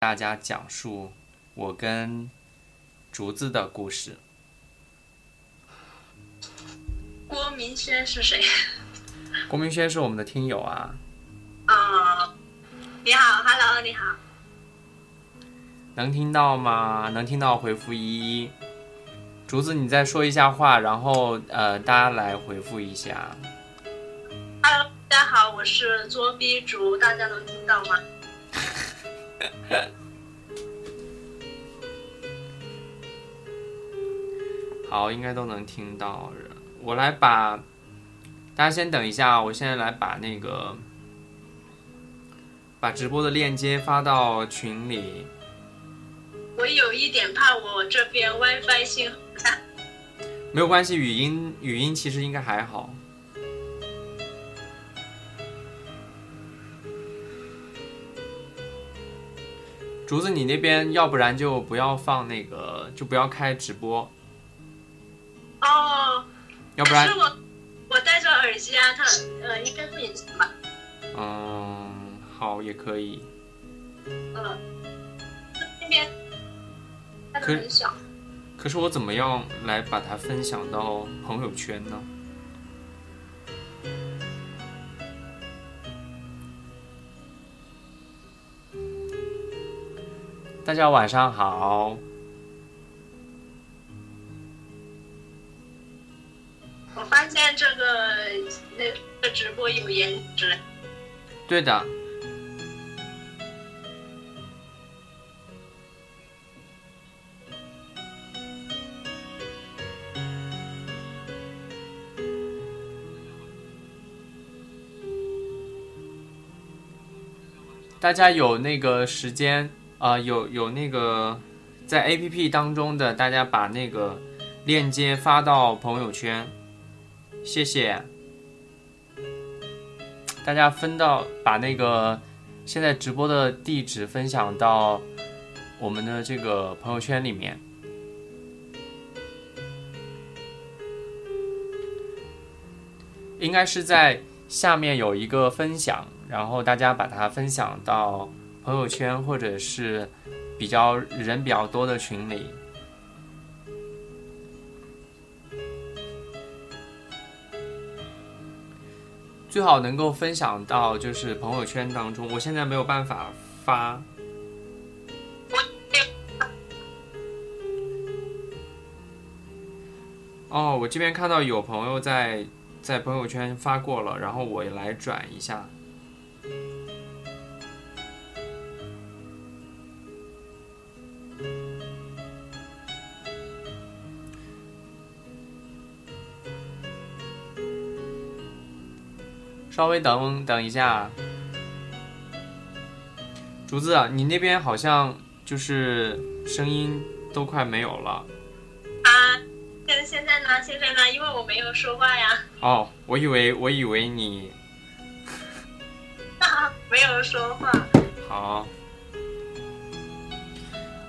大家讲述我跟竹子的故事。郭明轩是谁？郭明轩是我们的听友啊，啊、你好，Hello，你好。能听到吗？能听到回复一一。竹子，你再说一下话，然后呃，大家来回复一下。Hello，大家好，我是作逼竹，大家能听到吗？好，应该都能听到。我来把大家先等一下，我现在来把那个把直播的链接发到群里。我有一点怕我这边 WiFi 信号没有关系，语音语音其实应该还好。竹子，你那边要不然就不要放那个，就不要开直播，哦。要不然是，我我戴着耳机啊，它呃应该不影响吧？嗯，好也可以。嗯，那边很小。可是我怎么样来把它分享到朋友圈呢？大家晚上好，我发现这个那个直播有颜值，对的，大家有那个时间啊、有有那个在 A P P 当中的，大家把那个链接发到朋友圈，谢谢。大家分到把那个现在直播的地址分享到我们的这个朋友圈里面。应该是在下面有一个分享，然后大家把它分享到朋友圈或者是比较人比较多的群里。最好能够分享到就是朋友圈当中。我现在没有办法发，哦，我这边看到有朋友在在朋友圈发过了，然后我来转一下。稍微等等一下，竹子，啊你那边好像就是声音都快没有了。啊，现现在呢？现在呢？因为我没有说话呀，哦，我以为我以为你 没有说话。好。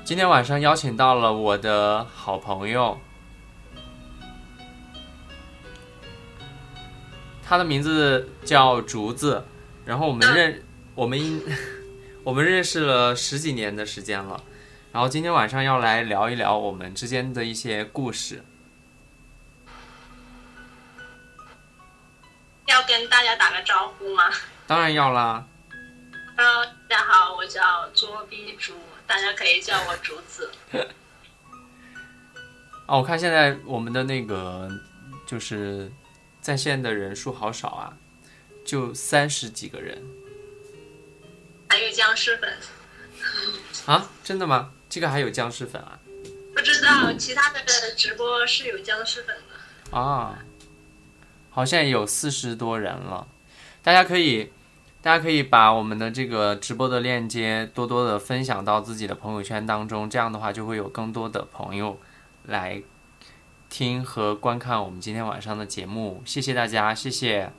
今天晚上邀请到了我的好朋友，他的名字叫竹子，然后我们认 我们 我们认识了十几年的时间了，然后今天晚上要来聊一聊我们之间的一些故事。要跟大家打个招呼吗当然要啦，？Hello，大家好，我叫捉逼竹，大家可以叫我竹子。哦，我看现在我们的那个就是在线的人数好少啊，就三十几个人还有僵尸粉，啊？真的吗？这个还有僵尸粉啊？不知道其他的直播是有僵尸粉的。啊，好像有四十多人了，大家可以。大家可以把我们的这个直播的链接多多的分享到自己的朋友圈当中，这样的话就会有更多的朋友来听和观看我们今天晚上的节目。谢谢大家，谢谢。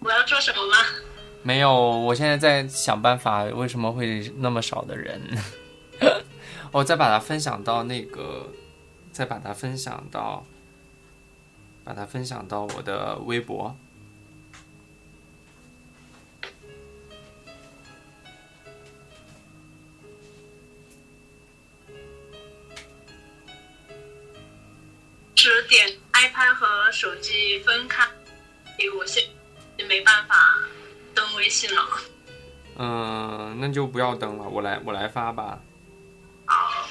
我要做什么吗？没有，我现在在想办法，为什么会那么少的人？我 再把它分享到那个，再把它分享到，把它分享到我的微博。十点 iPad 和手机分开，我现在没办法登微信了。嗯，那就不要登了，我来我来发吧。好，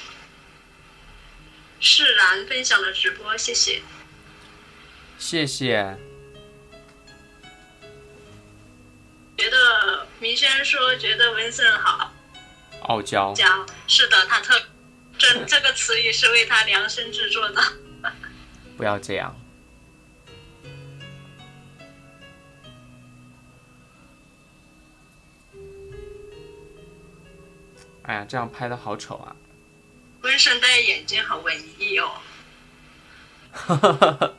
释然分享了直播，谢谢。谢谢。觉得明轩说觉得文森好傲娇，娇是的，他特这 这个词语是为他量身制作的。不要这样。哎呀，这样拍的好丑啊！温顺戴眼镜好文艺哦。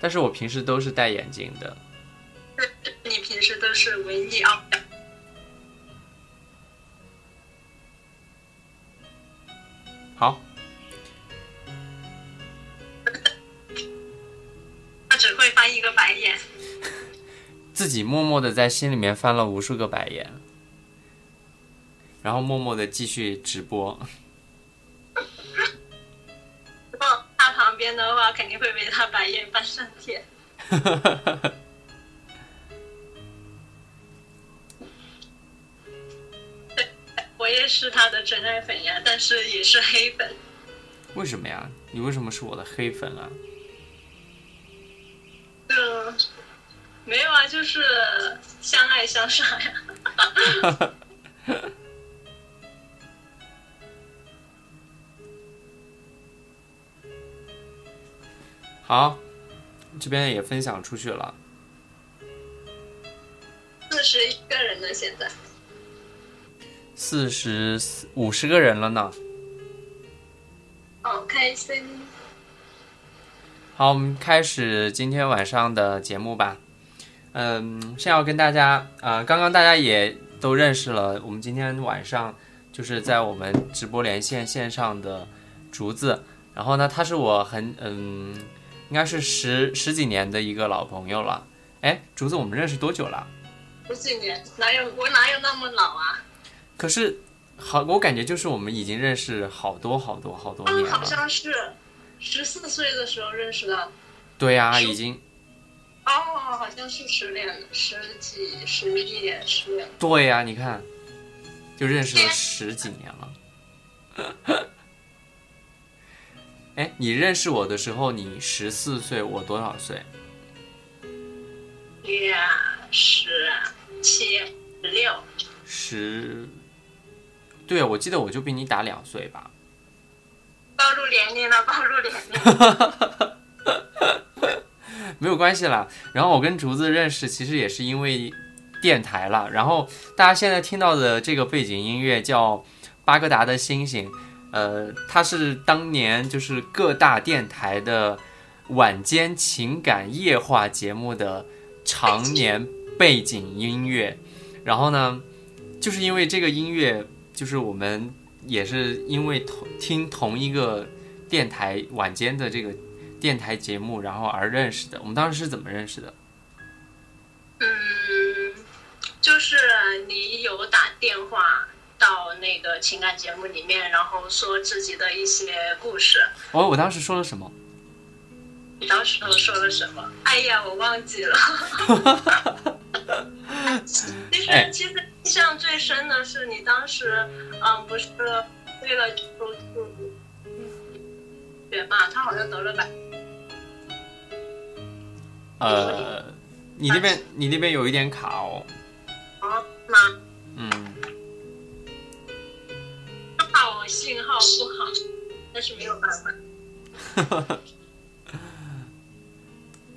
但是我平时都是戴眼镜的。你平时都是文艺啊？好。他只会翻一个白眼。自己默默的在心里面翻了无数个白眼。然后默默的继续直播。的话，肯定会被他白眼翻上天。对，我也是他的真爱粉呀，但是也是黑粉。为什么呀？你为什么是我的黑粉啊？嗯，没有啊，就是相爱相杀呀。好，这边也分享出去了。四十一个人了，现在。四十五十个人了呢。好开心。好，我们开始今天晚上的节目吧。嗯，先要跟大家，呃，刚刚大家也都认识了，我们今天晚上就是在我们直播连线线上的竹子。然后呢，他是我很嗯。应该是十十几年的一个老朋友了，哎，竹子，我们认识多久了？十几年，哪有我哪有那么老啊？可是，好，我感觉就是我们已经认识好多好多好多年了。好像是十四岁的时候认识的。对呀，已经。哦，好像是十年，十几、十一年、十年。对呀，你看，就认识了十几年了。哎，你认识我的时候，你十四岁，我多少岁？两十七、十六。十，对，我记得我就比你大两岁吧。暴露年龄了，暴露年龄。没有关系啦。然后我跟竹子认识，其实也是因为电台了。然后大家现在听到的这个背景音乐叫《巴格达的星星》。呃，它是当年就是各大电台的晚间情感夜话节目的常年背景音乐，然后呢，就是因为这个音乐，就是我们也是因为同听同一个电台晚间的这个电台节目，然后而认识的。我们当时是怎么认识的？嗯，就是你有打电话。到那个情感节目里面，然后说自己的一些故事。哦，我当时说了什么？你当时都说了什么？哎呀，我忘记了。其实，其实印象最深的是你当时，嗯，不是为了收住学嘛？他好像得了百。呃，你那边你那边有一点卡哦。啊？吗？嗯。信号不好，但是没有办法。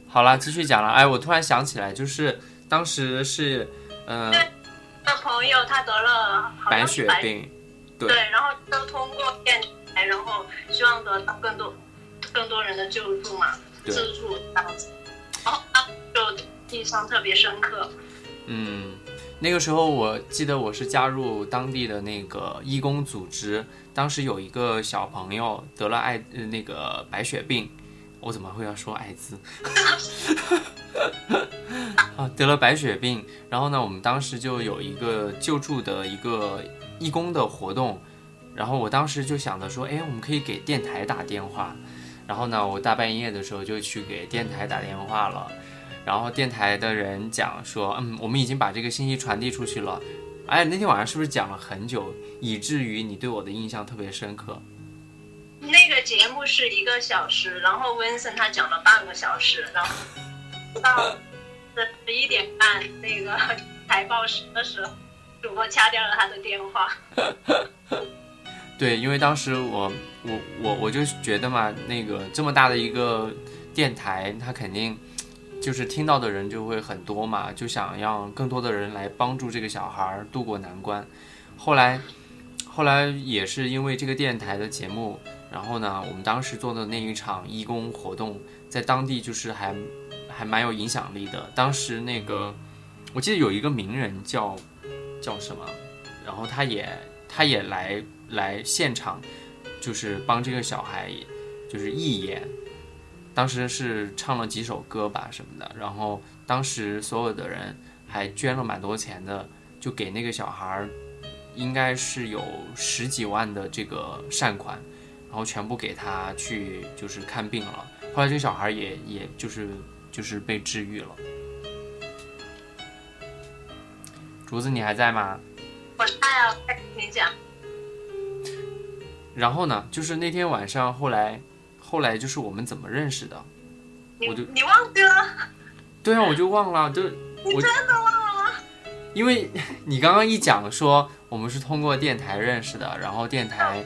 好了，继续讲了。哎，我突然想起来，就是当时是，嗯，的朋友他得了白血病，对，然后都通过电台，然后希望得到更多更多人的救助嘛，资助这样子，然后就印象特别深刻。嗯，那个时候我记得我是加入当地的那个义工组织，当时有一个小朋友得了艾呃那个白血病，我怎么会要说艾滋？啊，得了白血病，然后呢，我们当时就有一个救助的一个义工的活动，然后我当时就想着说，哎，我们可以给电台打电话，然后呢，我大半夜的时候就去给电台打电话了，然后电台的人讲说，嗯，我们已经把这个信息传递出去了，哎，那天晚上是不是讲了很久，以至于你对我的印象特别深刻？那个节目是一个小时，然后温森他讲了半个小时，然后到十一点半那个台报时的时候，主播掐掉了他的电话。对，因为当时我我我我就觉得嘛，那个这么大的一个电台，他肯定就是听到的人就会很多嘛，就想让更多的人来帮助这个小孩儿渡过难关。后来后来也是因为这个电台的节目，然后呢，我们当时做的那一场义工活动，在当地就是还还蛮有影响力的。当时那个我记得有一个名人叫叫什么，然后他也他也来来现场，就是帮这个小孩就是义演。当时是唱了几首歌吧什么的，然后当时所有的人还捐了蛮多钱的，就给那个小孩儿，应该是有十几万的这个善款，然后全部给他去就是看病了。后来这个小孩儿也也就是就是被治愈了。竹子，你还在吗？我哎呀，快听你讲。然后呢，就是那天晚上，后来后来就是我们怎么认识的？你我就你忘记了？对啊，我就忘了，就我你真的忘了吗？因为 你刚刚一讲说我们是通过电台认识的，然后电台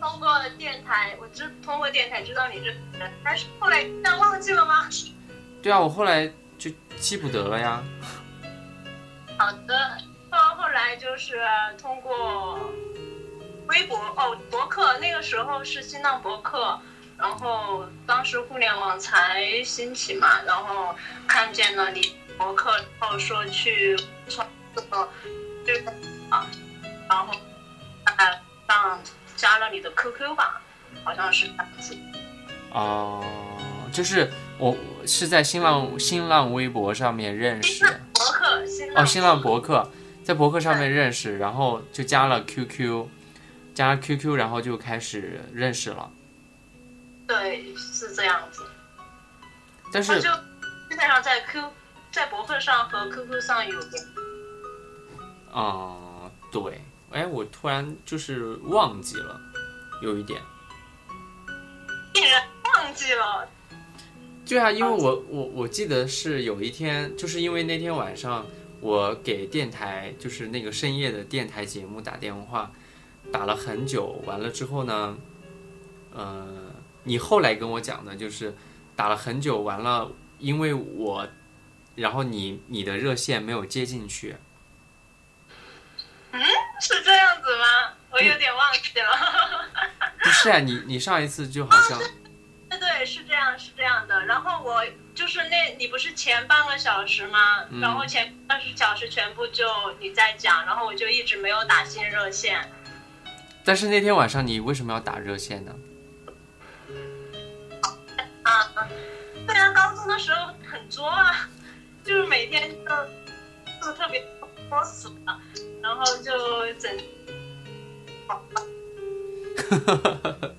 通过电台，我知通过电台知道你是人，但是后来真的忘记了吗？对啊，我后来就记不得了呀。好的，到后来就是通过微博哦博客，那个时候是新浪博客，然后当时互联网才兴起嘛，然后看见了你博客，然后说去创这个这个啊，然后啊上加了你的 QQ 吧，好像是这样子。哦、就是我是在新浪新浪微博上面认识，博客新哦，新浪博客，在博客上面认识，然后就加了 QQ，加 QQ，然后就开始认识了。对是这样子。但是基本上在 Q 在博客上和 QQ 上有点嗯，对，哎，我突然就是忘记了，有一点。竟然忘记了。对啊，因为我我我记得是有一天，就是因为那天晚上我给电台，就是那个深夜的电台节目打电话，打了很久，完了之后呢，呃，你后来跟我讲的就是打了很久，完了，因为我，然后你你的热线没有接进去，嗯是这样子吗？我有点忘记了。不是啊，你你上一次就好像 对对，是这样，是这样的。然后我就是那，你不是前半个小时吗？嗯然后前二十小时全部就你在讲，然后我就一直没有打新热线。但是那天晚上你为什么要打热线呢？啊，对啊，高中的时候很作啊，就是每天就就特别作死了，然后就整。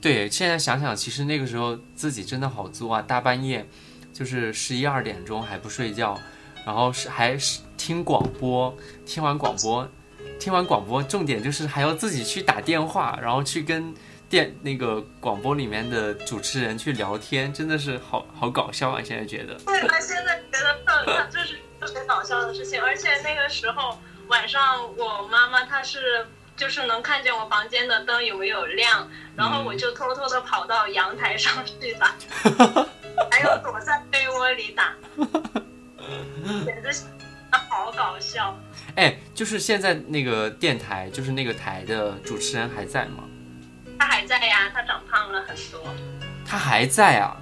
对，现在想想，其实那个时候自己真的好作啊！大半夜，就是十一二点钟还不睡觉，然后是还是听广播，听完广播，听完广播，重点就是还要自己去打电话，然后去跟电那个广播里面的主持人去聊天，真的是好好搞笑啊！现在觉得，对，他现在觉得特，这是特别搞笑的事情，而且那个时候晚上，我妈妈她是就是能看见我房间的灯有没有亮，然后我就偷偷的跑到阳台上去打，还有躲在被窝里打，简直是好搞笑。哎，就是现在那个电台，就是那个台的主持人还在吗？他还在呀，他长胖了很多，他还在啊！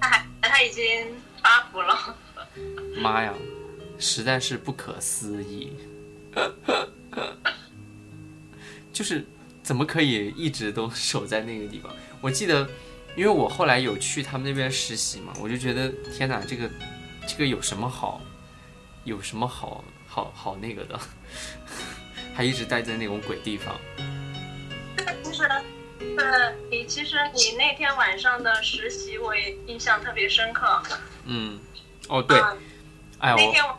他还他已经发福了。妈呀！实在是不可思议。就是怎么可以一直都守在那个地方？我记得，因为我后来有去他们那边实习嘛，我就觉得天哪，这个这个有什么好，有什么好好好那个的，还一直待在那种鬼地方。其实，呃，你其实你那天晚上的实习我也印象特别深刻。嗯，哦对，嗯哎我那天我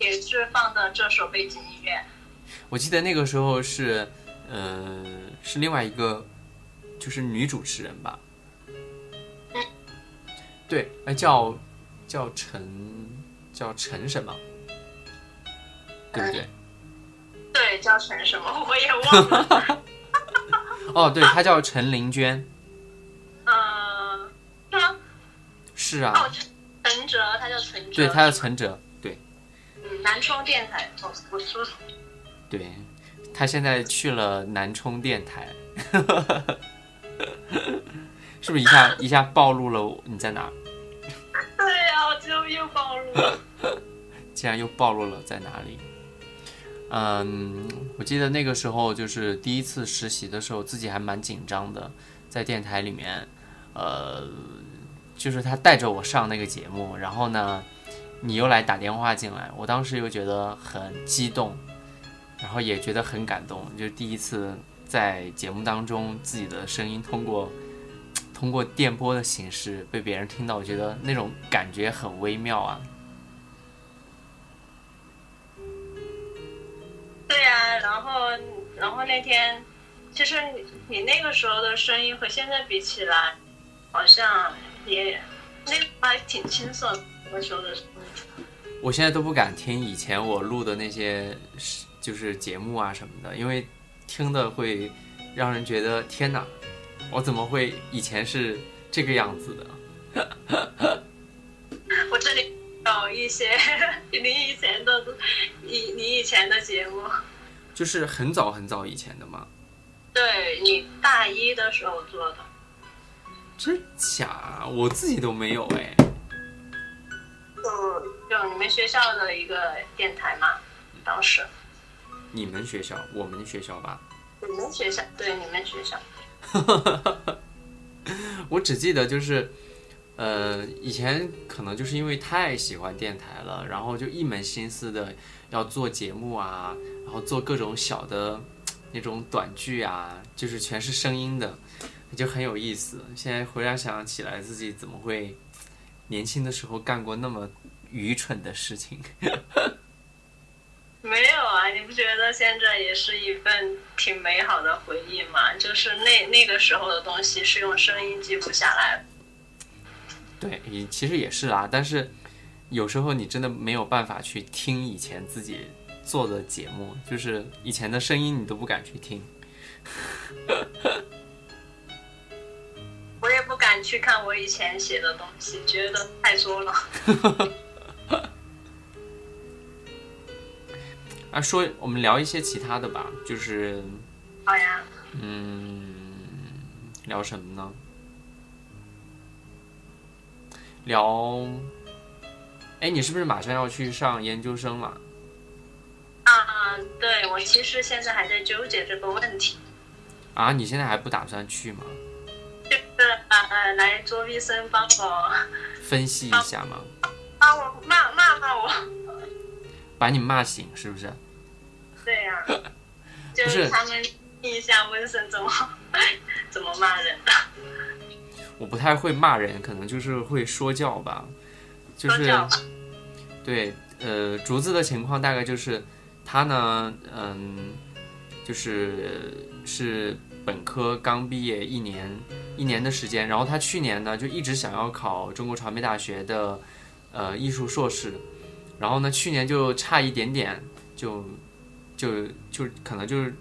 也是放的这首背景音乐。我记得那个时候是，呃，是另外一个，就是女主持人吧。对，哎，叫叫陈叫陈什么？对不对？对，叫陈什么 我也忘了。哦，对，她叫陈玲娟。呃，是吗？是啊，哦，陈哲，他叫陈哲。对，她叫陈哲。对嗯，南充电台，我我说对，她现在去了南充电台，是不是一下一下暴露了你在哪儿？对呀、我就又暴露了。竟然又暴露了在哪里。嗯，我记得那个时候就是第一次实习的时候，自己还蛮紧张的，在电台里面，呃，就是他带着我上那个节目，然后呢，你又来打电话进来，我当时又觉得很激动，然后也觉得很感动，就是第一次在节目当中自己的声音通过通过电波的形式被别人听到，我觉得那种感觉很微妙啊。对呀、然后然后那天，其实你你那个时候的声音和现在比起来，好像也那个还挺青涩的，那时候的声音。我现在都不敢听以前我录的那些就是节目啊什么的，因为听的会让人觉得天哪，我怎么会以前是这个样子的？一些 你以前的你你以前的节目，就是很早很早以前的吗，对你大一的时候做的。真假啊？我自己都没有哎。嗯就你们学校的一个电台嘛，当时你们学校，我们学校吧，你们学校对你们学校，我只记得就是，呃，以前可能就是因为太喜欢电台了，然后就一门心思的要做节目啊，然后做各种小的那种短剧啊，就是全是声音的，就很有意思。现在回想想起来，自己怎么会年轻的时候干过那么愚蠢的事情？没有啊？你不觉得现在也是一份挺美好的回忆吗？就是那那个时候的东西是用声音记录下来的。对，也其实也是啦，但是有时候你真的没有办法去听以前自己做的节目，就是以前的声音你都不敢去听。我也不敢去看我以前写的东西，觉得太作了。啊，说我们聊一些其他的吧，就是好呀，嗯，聊什么呢？聊，哎，你是不是马上要去上研究生了？啊，对我其实现在还在纠结这个问题，啊，你现在还不打算去吗？就是呃来卓医生帮我分析一下吗？帮我骂骂骂我。把你骂醒是不是？对呀、就是是他们听一下温森怎么 怎么骂人的，我不太会骂人，可能就是会说教吧，就是对，呃，竹子的情况大概就是他呢，嗯，就是是本科刚毕业一年一年的时间，然后他去年呢就一直想要考中国传媒大学的呃艺术硕士，然后呢去年就差一点点就就就可能就是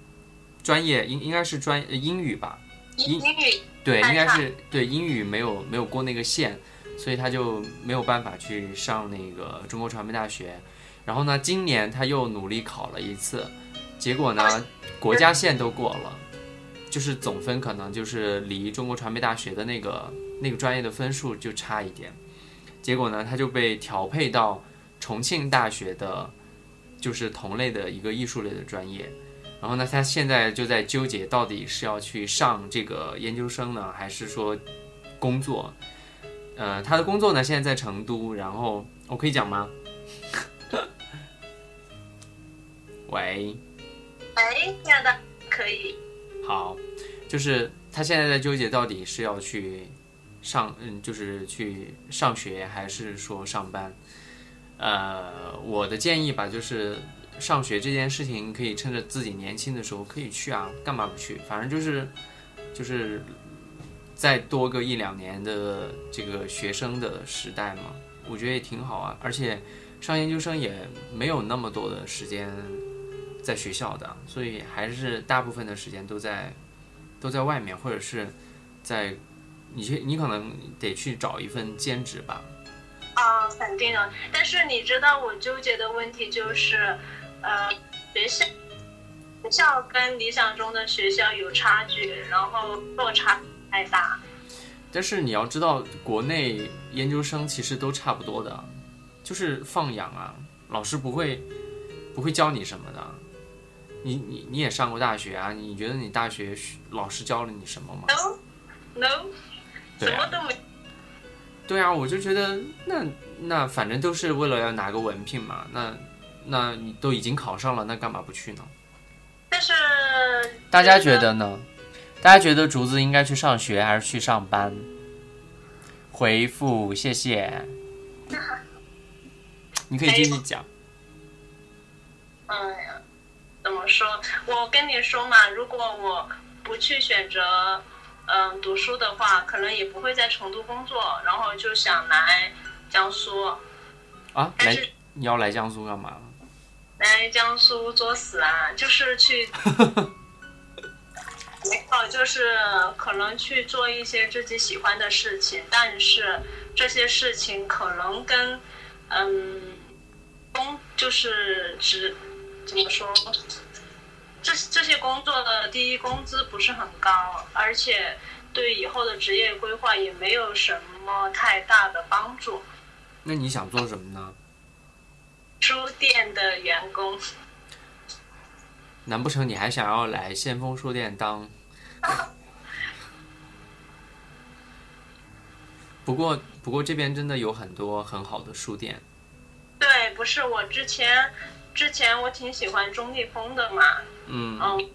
专业应应该是专呃英语吧，英英英语对，应该是对英语没有没有过那个线，所以他就没有办法去上那个中国传媒大学。然后呢，今年他又努力考了一次，结果呢，国家线都过了，就是总分可能就是离中国传媒大学的那个那个专业的分数就差一点。结果呢，他就被调配到重庆大学的，就是同类的一个艺术类的专业。然后呢，他现在就在纠结，到底是要去上这个研究生呢，还是说工作？呃，他的工作呢，现在在成都。然后我可以讲吗？喂，喂，亲爱的，可以。好，就是他现在在纠结，到底是要去上，嗯，就是去上学，还是说上班？呃，我的建议吧，就是上学这件事情，可以趁着自己年轻的时候可以去啊，干嘛不去？反正就是，就是再多个一两年的这个学生的时代嘛，我觉得也挺好啊。而且上研究生也没有那么多的时间在学校的，所以还是大部分的时间都在都在外面，或者是在你去，你可能得去找一份兼职吧。啊，肯定啊。但是你知道我纠结的问题就是，呃，学校学校跟理想中的学校有差距，然后落差太大。但是你要知道，国内研究生其实都差不多的，就是放养啊，老师不会不会教你什么的。你你你也上过大学啊？你觉得你大学老师教了你什么吗？No，No，什么都没。对啊，我就觉得那那反正都是为了要拿个文凭嘛，那那你都已经考上了，那干嘛不去呢？但是大家觉得呢？大家觉得竹子应该去上学还是去上班？回复谢谢。你可以继续讲。哎呀，怎么说？我跟你说嘛，如果我不去选择。嗯，读书的话，可能也不会在成都工作，然后就想来江苏。啊，来，你要来江苏干嘛？来江苏作死啊！就是去，没有，就是可能去做一些自己喜欢的事情，但是这些事情可能跟嗯工就是只怎么说？这这些工作的第一工资不是很高，而且对以后的职业规划也没有什么太大的帮助。那你想做什么呢？书店的员工。难不成你还想要来先锋书店当？不过不过这边真的有很多很好的书店。对，不是我之前。之前我挺喜欢钟立风的嘛，嗯嗯，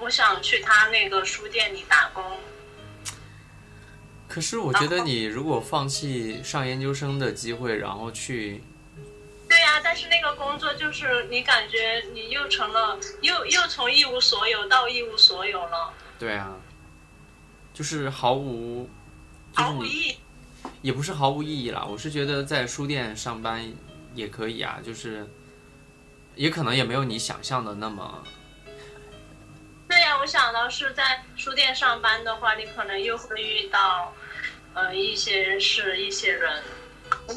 我想去他那个书店里打工。可是我觉得你如果放弃上研究生的机会，然后去，但是那个工作就是你感觉你又成了又又从一无所有到一无所有了。对啊，就是毫无毫无意义，也不是毫无意义啦。我是觉得在书店上班也可以啊，就是。也可能也没有你想象的那么。对呀，我想到是在书店上班的话，你可能又会遇到，呃，一些事、一些人，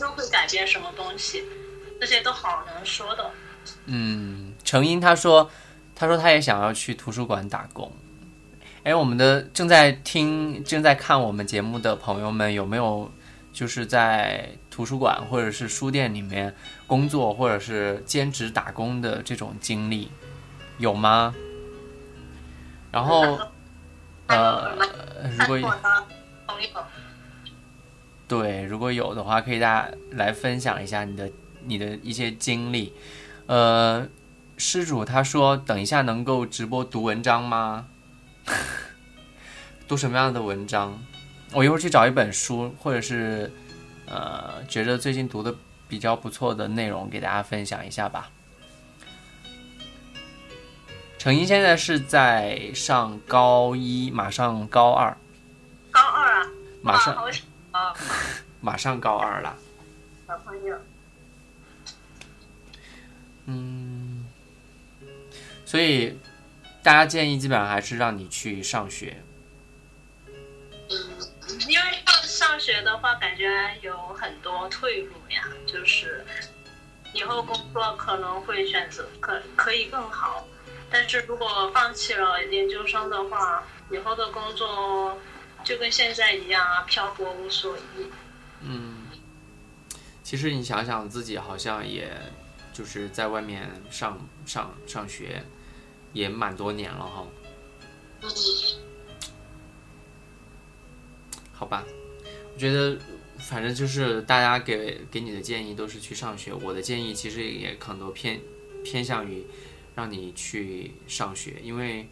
又会改变什么东西，这些都好难说的。嗯，程英他说，他说他也想要去图书馆打工。哎，我们的正在听、正在看我们节目的朋友们，有没有就是在？图书馆或者是书店里面工作，或者是兼职打工的这种经历有吗？然后，呃，如果对，如果有的话，可以大家来分享一下你的你的一些经历。呃，施主他说，等一下能够直播读文章吗？读什么样的文章？我一会儿去找一本书，或者是。呃，觉得最近读的比较不错的内容，给大家分享一下吧。程英现在是在上高一，马上高二。高二啊！马上啊！马上高二了。小朋友。嗯。所以，大家建议基本上还是让你去上学。嗯因为上上学的话，感觉有很多退路呀，就是以后工作可能会选择可可以更好，但是如果放弃了研究生的话，以后的工作就跟现在一样啊，漂泊无所依。嗯，其实你想想自己，好像也就是在外面上上上学，也蛮多年了哈。嗯，好吧，我觉得反正就是大家给给你的建议都是去上学，我的建议其实也可能都偏偏向于让你去上学，因为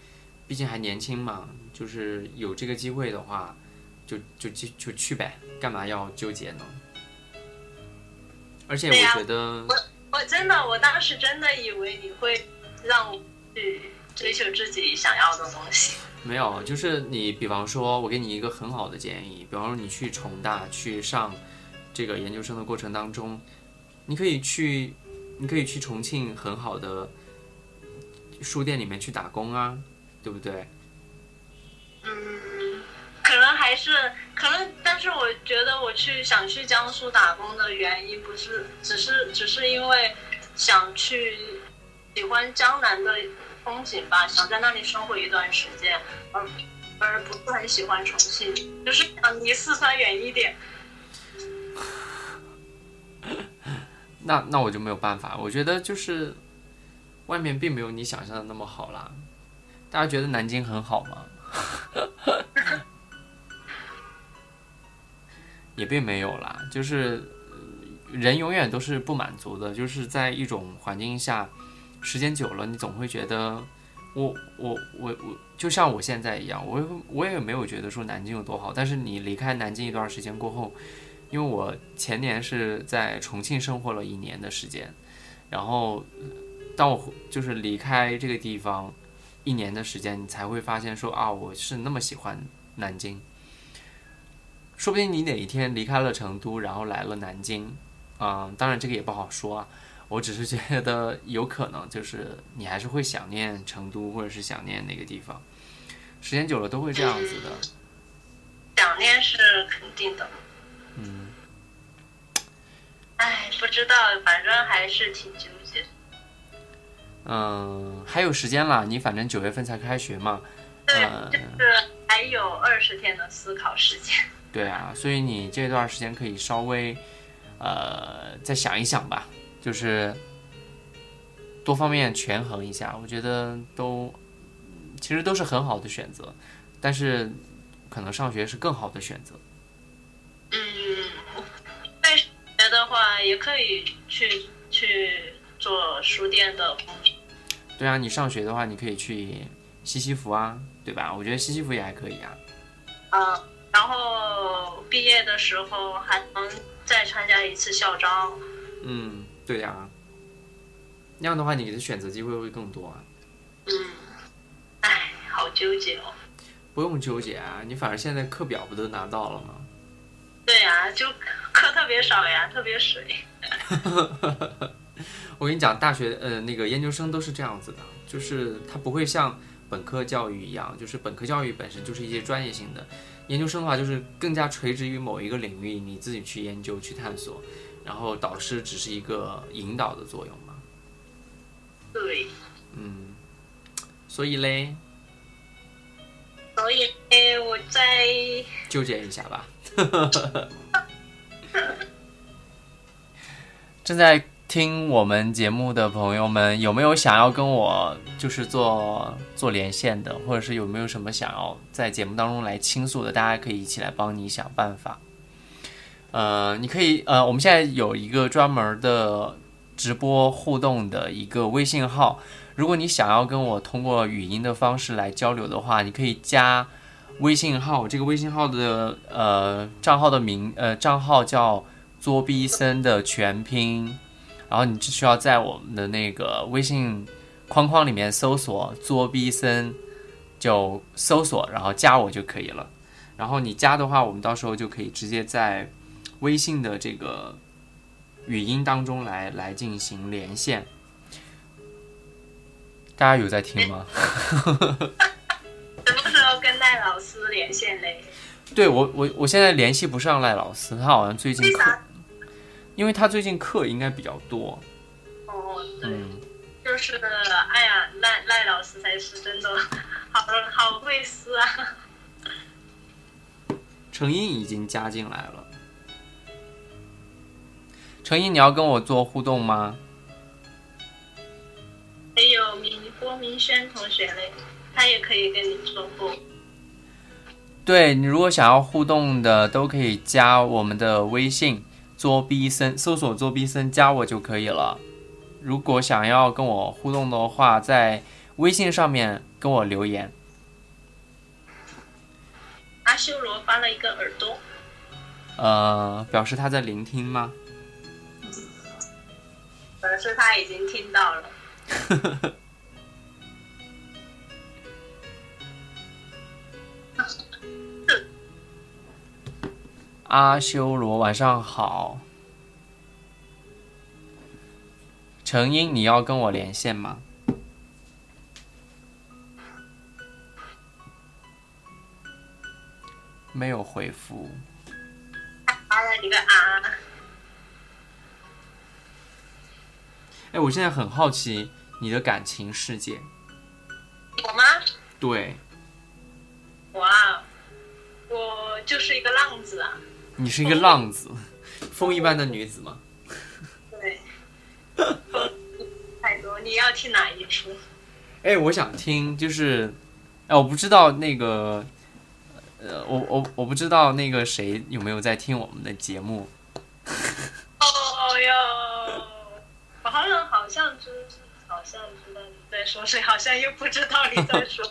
毕竟还年轻嘛，就是有这个机会的话，就就就就去呗，干嘛要纠结呢？而且我觉得，我真的，我当时真的以为你会让我去追求自己想要的东西。没有，就是你，比方说，我给你一个很好的建议，比方说你去重大去上这个研究生的过程当中，你可以去，你可以去重庆很好的书店里面去打工啊，对不对？嗯，还是可能，但是我觉得我去想去江苏打工的原因，不是只是只是因为想去喜欢江南的风景吧，想在那里生活一段时间，而而不是很喜欢重庆，就是想离四川远一点。那那我就没有办法，我觉得就是外面并没有你想象的那么好啦。大家觉得南京很好吗？也并没有啦，就是人永远都是不满足的，就是在一种环境下，时间久了，你总会觉得，我我我我，就像我现在一样，我我也没有觉得说南京有多好，但是你离开南京一段时间过后，因为我前年是在重庆生活了一年的时间，然后呃当我就是离开这个地方一年的时间，你才会发现说啊，我是那么喜欢南京。说不定你哪一天离开了成都，然后来了南京，啊、当然这个也不好说啊。我只是觉得有可能，就是你还是会想念成都，或者是想念那个地方。时间久了都会这样子的。想念是肯定的，嗯，哎，不知道，反正还是挺纠结。嗯，还有时间啦，你反正九月份才开学嘛。对，呃就是还有二十天的思考时间。对啊，所以你这段时间可以稍微，呃，再想一想吧，就是多方面权衡一下，我觉得都其实都是很好的选择，但是可能上学是更好的选择。嗯，在学的话也可以去去做书店的工作。对啊，你上学的话，你可以去西西弗啊，对吧？我觉得西西弗也还可以啊。嗯，然后毕业的时候还能再参加一次校招。嗯，对呀、那样的话，你的选择机会会更多啊。嗯，唉，好纠结哦。不用纠结啊，你反正现在课表不都拿到了吗？对呀、就课特别少呀，特别水。我跟你讲，大学呃那个研究生都是这样子的，就是它不会像本科教育一样，就是本科教育本身就是一些专业性的，研究生的话就是更加垂直于某一个领域，你自己去研究去探索，然后导师只是一个引导的作用嘛。对，嗯，所以嘞，所以诶我在纠结一下吧。正在听我们节目的朋友们，有没有想要跟我就是做做连线的，或者是有没有什么想要在节目当中来倾诉的？大家可以一起来帮你想办法。呃，你可以呃，我们现在有一个专门的直播互动的一个微信号，如果你想要跟我通过语音的方式来交流的话，你可以加微信号，这个微信号的呃账号的名呃账号叫作逼森的全拼，然后你只需要在我们的那个微信框框里面搜索作逼森，就搜索然后加我就可以了。然后你加的话，我们到时候就可以直接在微信的这个语音当中来来进行连线。大家有在听吗？什么时候跟赖老师连线嘞？对我我我现在联系不上赖老师，他好像最近课为啥，因为他最近课应该比较多。哦，对，嗯，就是哎呀，赖赖老师才是真的好好会撕啊。成英已经加进来了。成英，你要跟我做互动吗？还有明郭明轩同学嘞，他也可以跟你说互。对你如果想要互动的，都可以加我们的微信“作逼森”，搜索“作逼森”加我就可以了。如果想要跟我互动的话，在微信上面跟我留言。阿修罗发了一个耳朵，呃，表示他在聆听吗？表示他已经听到了。阿修罗，晚上好。成英，你要跟我连线吗？没有回复。发了一个啊，哎，我现在很好奇你的感情世界。我吗？对，我啊，我就是一个浪子啊。你是一个浪子，风一般的女子吗？对，太多。你要听哪一出？哎，我想听，就是，哎，我不知道那个，呃，我我我不知道那个谁有没有在听我们的节目。哦哟，我好像好像知好像知道你在说谁，好像又不知道你在说。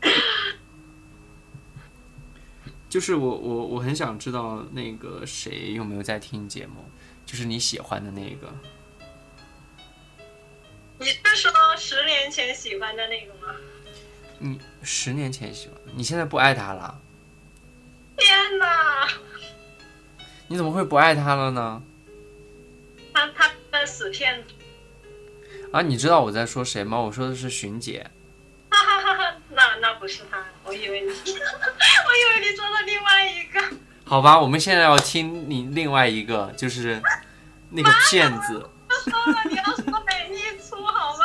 就是我我我很想知道那个谁有没有在听节目，就是你喜欢的那个。你是说十年前喜欢的那个吗？你十年前喜欢，你现在不爱他了？天哪，你怎么会不爱他了呢？他他的死骗子！啊，你知道我在说谁吗？我说的是巡姐。哈哈哈哈，那那不是他，我以为你，我以为你说的另外一个。好吧，我们现在要听你另外一个，就是那个骗子。说了你要说每一出好吗？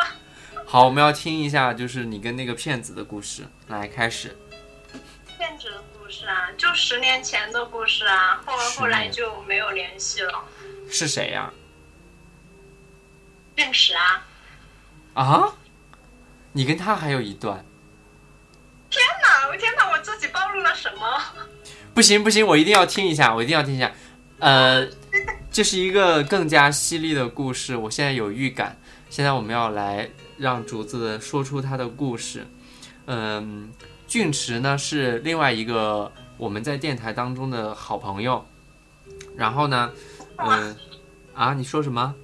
好，我们要听一下，就是你跟那个骗子的故事。来，开始。骗子的故事啊，就十年前的故事啊，后十后来就没有联系了。是谁呀、认识啊？啊？你跟他还有一段？我天哪！我自己暴露了什么？不行不行，我一定要听一下，我一定要听一下。呃，这是一个更加犀利的故事，我现在有预感。现在我们要来让竹子说出他的故事。嗯，俊池呢是另外一个我们在电台当中的好朋友。然后呢，嗯、啊，你说什么？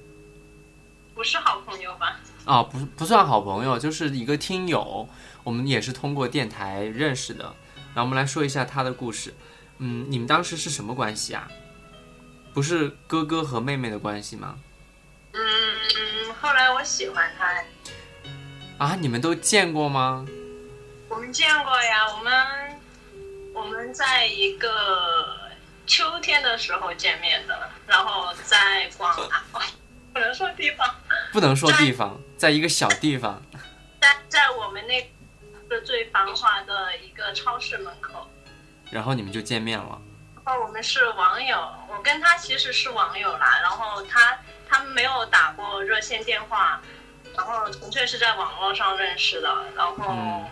不是好朋友吧？啊，不不算好朋友，就是一个听友，我们也是通过电台认识的。然后我们来说一下他的故事。嗯，你们当时是什么关系啊？不是哥哥和妹妹的关系吗？嗯，后来我喜欢他，啊，你们都见过吗？我们见过呀。我们我们在一个秋天的时候见面的，然后在广哦，不能说地方，不能说地方，在一个小地方。在在我们那个最繁华的一个超市门口。然后你们就见面了。然后我们是网友，我跟他其实是网友啦。然后他他们没有打过热线电话，然后纯粹是在网络上认识的。然后嗯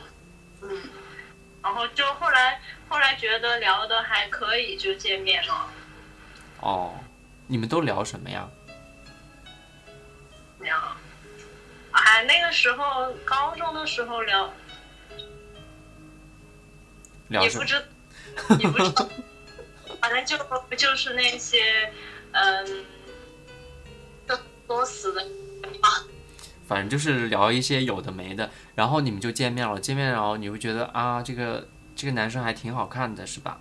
嗯，然后就后来后来觉得聊的还可以，就见面了。哦，你们都聊什么呀？这样，哎，那个时候高中的时候聊？也不知也不知道，反正就就是那些嗯，就作死的啊。反正就是聊一些有的没的，然后你们就见面了。见面然后你会觉得啊，这个这个男生还挺好看的，是吧？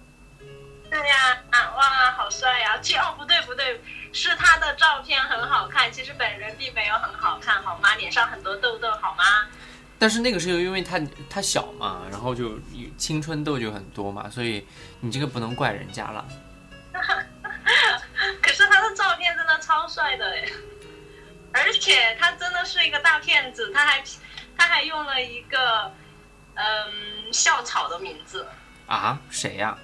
对呀、啊，哇，好帅呀！其哦，不对不对，是他的照片很好看，其实本人并没有很好看，好吗？脸上很多痘痘，好吗？但是那个时候因为他他小嘛，然后就青春痘就很多嘛，所以你这个不能怪人家了。可是他的照片真的超帅的哎，而且他真的是一个大骗子，他还他还用了一个嗯校草的名字，啊？谁呀、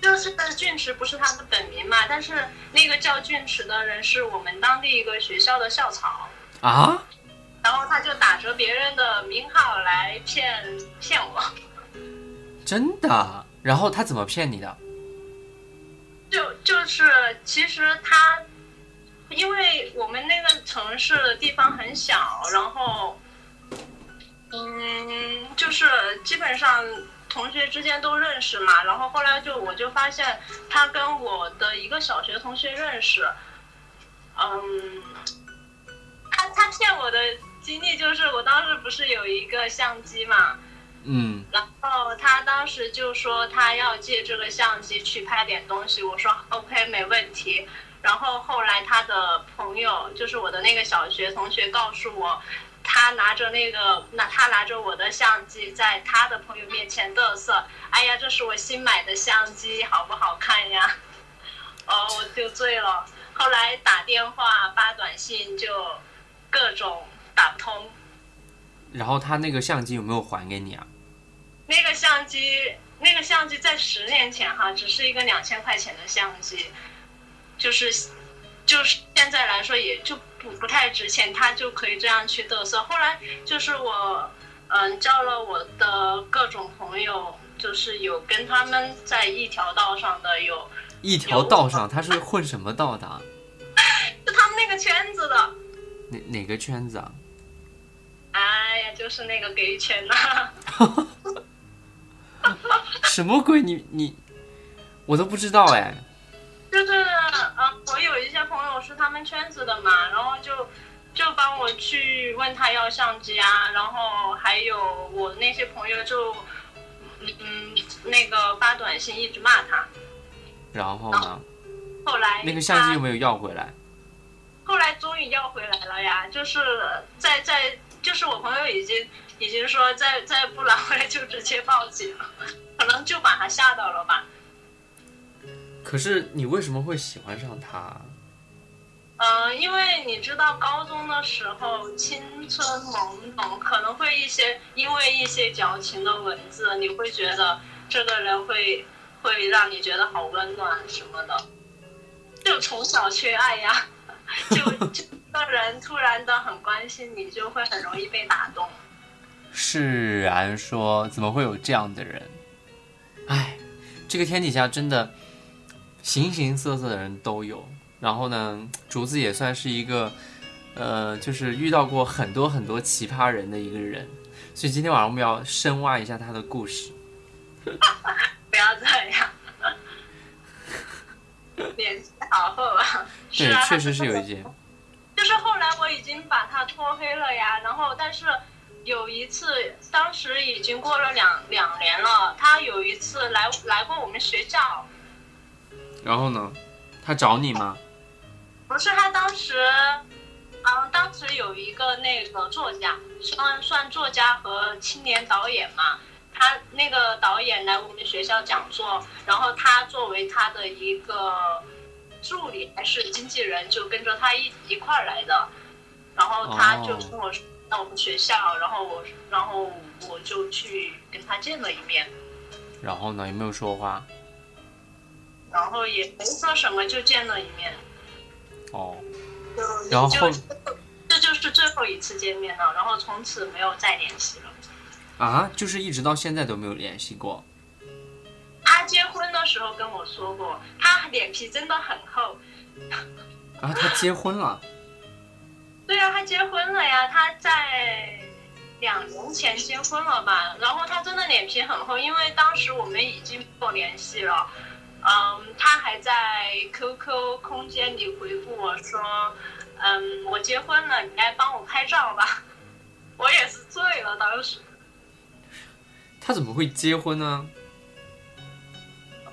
就是俊池不是他的本名嘛，但是那个叫俊池的人是我们当地一个学校的校草，啊？然后他就打着别人的名号来骗骗我，真的？然后他怎么骗你的？就就是其实他，因为我们那个城市的地方很小，然后，嗯，就是基本上同学之间都认识嘛，然后后来就我就发现他跟我的一个小学同学认识，嗯，他他骗我的经历就是我当时不是有一个相机嘛，嗯，然后他当时就说他要借这个相机去拍点东西，我说 OK 没问题。然后后来他的朋友，就是我的那个小学同学告诉我，他拿着那个，那他拿着我的相机在他的朋友面前嘚瑟，哎呀，这是我新买的相机，好不好看呀？哦，我就醉了。后来打电话发短信就各种打不通。然后他那个相机有没有还给你啊？那个相机，那个相机在十年前哈，只是一个两千块钱的相机，就是就是现在来说也就不不太值钱，他就可以这样去嘚瑟。后来就是我嗯交了我的各种朋友，就是有跟他们在一条道上的，有一条道上，他是混什么道的啊？就他们那个圈子的，哪哪个圈子啊？哎呀，就是那个 gay 圈呐、什么鬼？你你我都不知道哎。就是嗯，我有一些朋友是他们圈子的嘛，然后就就帮我去问他要相机啊，然后还有我那些朋友就嗯那个发短信一直骂他，然后呢？后来那个相机他有没有要回来？后来终于要回来了呀，就是在在就是我朋友已经已经说再再不拿回来就直接报警了，可能就把他吓到了吧。可是你为什么会喜欢上他？嗯，因为你知道高中的时候青春懵懂，可能会一些因为一些矫情的文字，你会觉得这个人会会让你觉得好温暖什么的，就从小缺爱呀，就 就 这个人突然的很关心你，就会很容易被打动。释然说：“怎么会有这样的人？哎，这个天底下真的形形色色的人都有。然后呢，竹子也算是一个，呃，就是遇到过很多很多奇葩人的一个人。所以今天晚上我们要深挖一下他的故事。不要这样，脸皮好厚啊！是对啊，，确实是有一些。就是后来我已经把他拖黑了呀，然后但是有一次，当时已经过了两两年了，他有一次来来过我们学校，然后呢，他找你吗？不是他当时，嗯，当时有一个那个作家，算算作家和青年导演嘛，他那个导演来我们学校讲座，然后他作为他的一个助理还是经纪人，就跟着他一一块儿来的，然后他就跟我说到我们学校，然后我然后我就去跟他见了一面，然后呢，有没有说话？然后也没说什么，就见了一面。哦，就然后就这就是最后一次见面了，然后从此没有再联系了。啊，就是一直到现在都没有联系过。他结婚的时候跟我说过，他脸皮真的很厚。啊，他结婚了。对啊，他结婚了呀，他在两年前结婚了吧？然后他真的脸皮很厚，因为当时我们已经没有联系了。嗯，他还在 QQ 空间里回复我说：“嗯，我结婚了，你来帮我拍照吧。”我也是醉了，当时他怎么会结婚呢？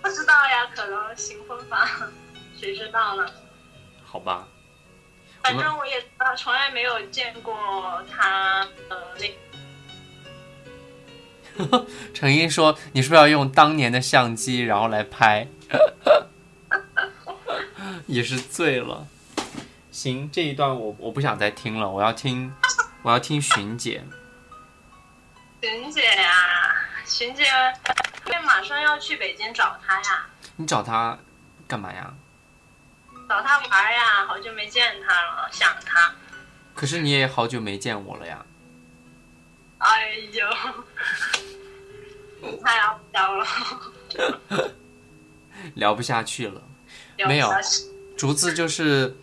不知道呀，可能新婚吧，谁知道呢？好吧，反正我也呃从来没有见过他呃那 陈英说：“你是不是要用当年的相机，然后来拍？” 也是醉了。行，这一段我我不想再听了，我要听，我要听巡姐。巡姐呀，巡姐会马上要去北京找他呀。你找他干嘛呀？找他玩呀，好久没见他了，想他。可是你也好久没见我了呀。哎呦，太好笑了，聊不下去了。没有竹子就是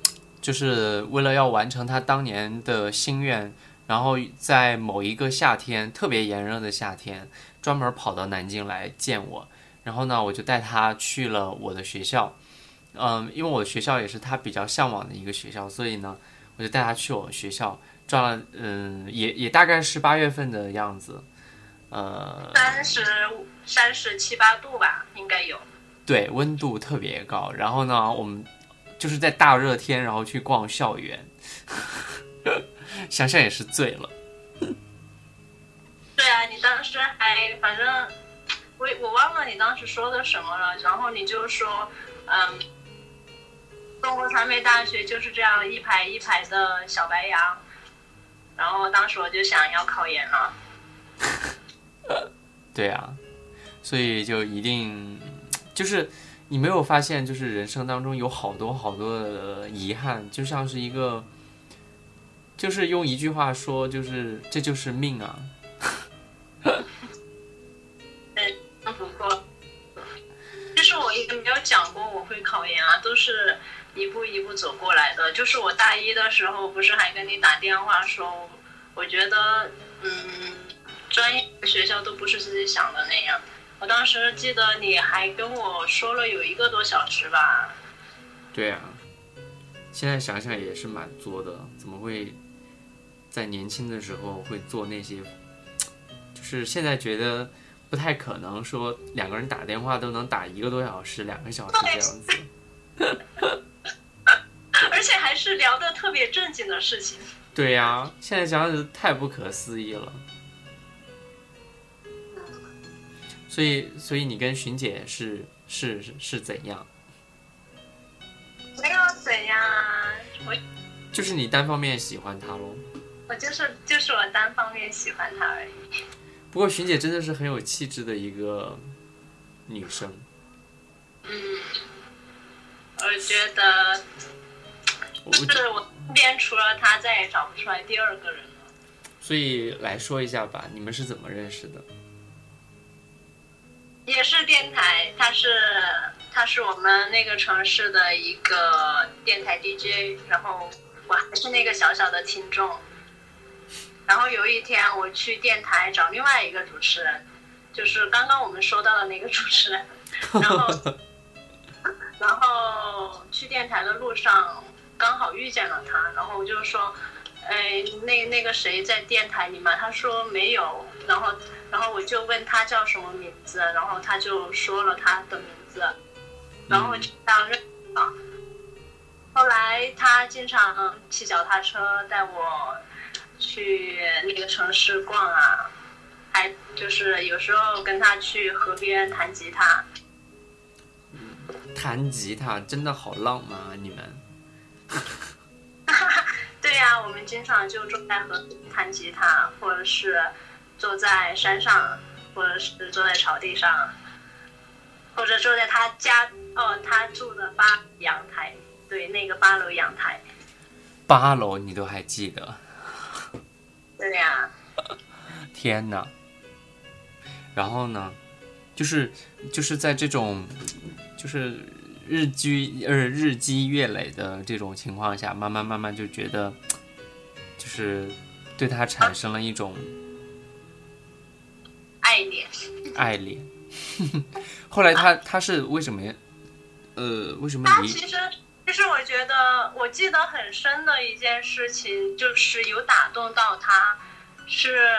就是为了要完成他当年的心愿，然后在某一个夏天，特别炎热的夏天，专门跑到南京来见我。然后呢，我就带他去了我的学校，嗯，因为我的学校也是他比较向往的一个学校，所以呢，我就带他去我学校转了，嗯，也也大概是八月份的样子，呃，三十三十七八度吧，应该有。对，温度特别高。然后呢，我们就是在大热天，然后去逛校园，想想也是醉了。对啊，你当时还反正我我忘了你当时说的什么了，然后你就说，嗯，中国传媒大学就是这样一排一排的小白杨，然后当时我就想要考研了。对啊，所以就一定就是你没有发现，就是人生当中有好多好多的遗憾，就像是一个，就是用一句话说，就是这就是命啊。嗯，不过，其实我也没有讲过我会考研啊，都是一步一步走过来的。就是我大一的时候，不是还跟你打电话说，我觉得，嗯，专业学校都不是自己想的那样。我当时记得你还跟我说了有一个多小时吧。对啊，现在想想也是蛮作的，怎么会在年轻的时候会做那些？就是现在觉得不太可能说两个人打电话都能打一个多小时、两个小时这样子。而且还是聊的特别正经的事情。对呀、现在想想太不可思议了。所以，所以你跟寻姐是是是是怎样？没有怎样啊，我就是你单方面喜欢他喽？我就是就是我单方面喜欢他而已。不过寻姐真的是很有气质的一个女生。嗯，我觉得我就是我身边除了他，再也找不出来第二个人了。所以来说一下吧，你们是怎么认识的？也是电台，他是他是我们那个城市的一个电台 DJ，然后我还是那个小小的听众。然后有一天我去电台找另外一个主持人，就是刚刚我们说到的那个主持人，然后然后去电台的路上刚好遇见了他，然后我就说，哎，那那个谁在电台里吗？他说没有，然后然后我就问他叫什么名字，然后他就说了他的名字，然后就这样认识了。后来他经常骑脚踏车带我去那个城市逛啊，还就是有时候跟他去河边弹吉他。弹吉他真的好浪漫啊！你们 对呀、我们经常就坐在河边弹吉他，或者是坐在山上，或者是坐在草地上，或者坐在他家哦，他住的八阳台，对，那个八楼阳台。八楼你都还记得？对呀、天哪！然后呢，就是就是在这种就是日积呃日积月累的这种情况下，慢慢慢慢就觉得，就是对他产生了一种爱恋。爱恋。后来他他是为什么？呃，为什么离？他其实，其实我觉得，我记得很深的一件事情，就是有打动到他。是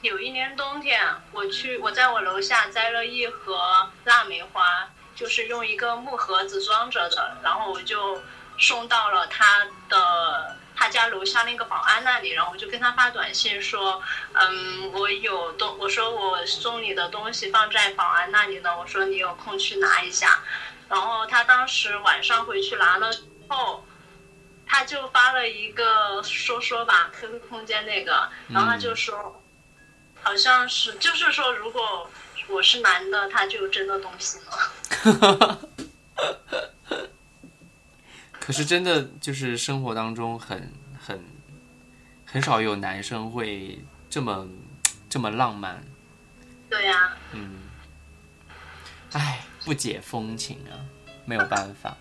有一年冬天，我去我在我楼下摘了一盒腊梅花，就是用一个木盒子装着的，然后我就送到了他的他家楼下那个保安那里，然后我就跟他发短信说，嗯，我有东，我说我送你的东西放在保安那里呢，我说你有空去拿一下。然后他当时晚上回去拿了之后，他就发了一个说说吧，QQ 空间那个，然后他就说，好像是就是说，如果我是男的，他就有真的东西了。可是真的就是生活当中很很很少有男生会这么这么浪漫，对呀、嗯，唉，不解风情啊，没有办法。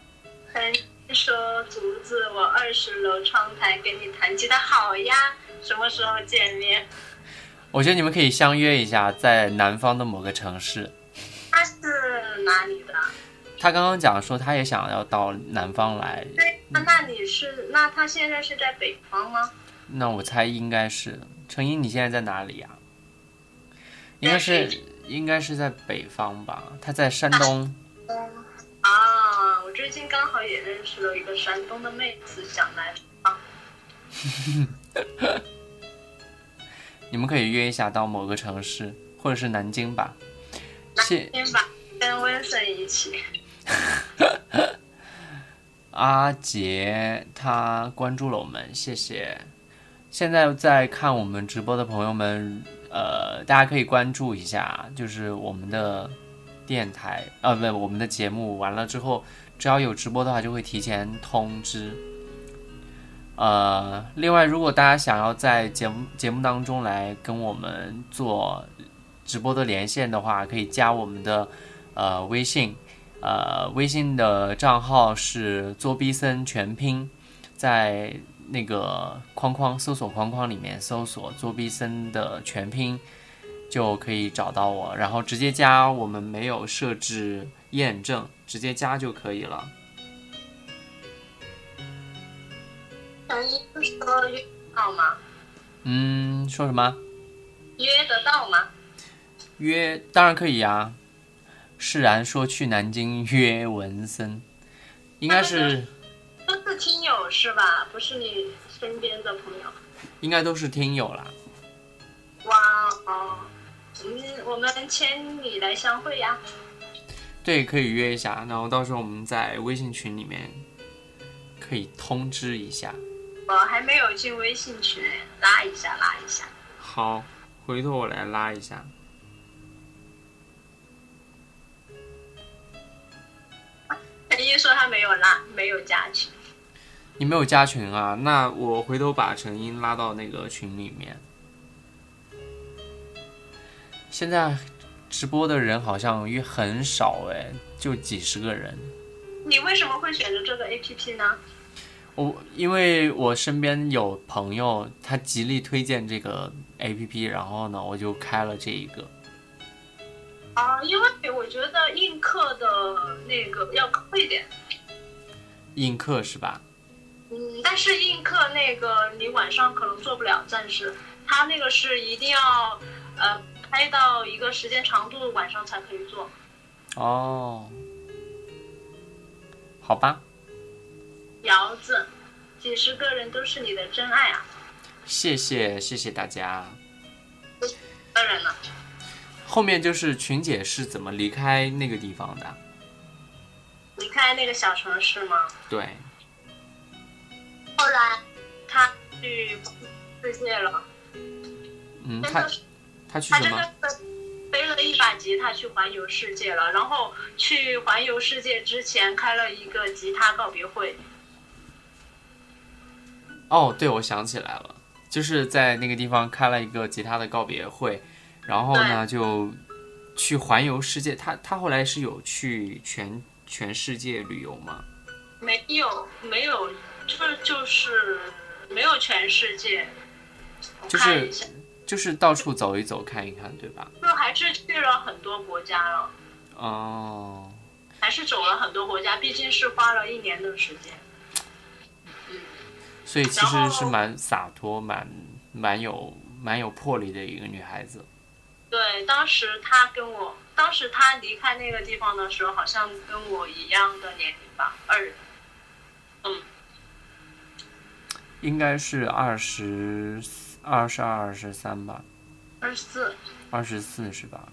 说竹子，我二十楼窗台给你弹吉他，好呀，什么时候见面？我觉得你们可以相约一下，在南方的某个城市。他是哪里的？他刚刚讲说他也想要到南方来，对，那那你是那他现在是在北方吗？那我猜应该是成英，你现在在哪里呀、应该是应该是在北方吧？他在山东。啊，我最近刚好也认识了一个山东的妹子，想来啊，你们可以约一下到某个城市，或者是南京吧。谢京吧，跟温森一起。阿杰他关注了我们，谢谢。现在在看我们直播的朋友们，呃，大家可以关注一下，就是我们的电台，呃，不，我们的节目完了之后，只要有直播的话，就会提前通知。呃，另外，如果大家想要在节目节目当中来跟我们做直播的连线的话，可以加我们的呃微信，呃，微信的账号是作逼森全拼，在那个框框搜索框框里面搜索作弊森的全拼，就可以找到我，然后直接加，我们没有设置验证，直接加就可以了。嗯，说什么？约得到吗？约当然可以呀、释然说去南京约文森，应该是都是听友是吧？不是你身边的朋友。应该都是听友啦。哇哦，嗯，我们千里来相会呀！对，可以约一下，然后到时候我们在微信群里面可以通知一下。我还没有进微信群，拉一下，拉一下。好，回头我来拉一下。陈毅说他没有拉，没有加群。你没有加群啊？那我回头把陈英拉到那个群里面。现在直播的人好像也很少哎，就几十个人。你为什么会选择这个 APP 呢？我因为我身边有朋友，他极力推荐这个 A P P，然后呢，我就开了这一个。啊，因为我觉得映客的那个要高一点。映客是吧？嗯，但是映客那个你晚上可能做不了，暂时。他那个是一定要呃拍到一个时间长度，晚上才可以做。哦，好吧，瑶子，几十个人都是你的真爱啊！谢谢谢谢大家。当然了，后面就是群姐是怎么离开那个地方的？离开那个小城市吗？对，后来他去世界了，嗯，他他去他真什么？的背了一把吉他去环游世界了。然后去环游世界之前开了一个吉他告别会。哦，对，我想起来了，就是在那个地方开了一个吉他的告别会，然后呢就去环游世界。他他后来是有去全全世界旅游吗？没有，没有，这就是没有全世界。就是就是到处走一走看一看，对吧？就还是去了很多国家了，哦，还是走了很多国家，毕竟是花了一年的时间。所以其实是蛮洒脱、蛮蛮有蛮有魄力的一个女孩子。对，当时她跟我，当时她离开那个地方的时候，好像跟我一样的年龄吧，二，嗯，应该是二十二十二、二十三吧，二十四，二十四是吧？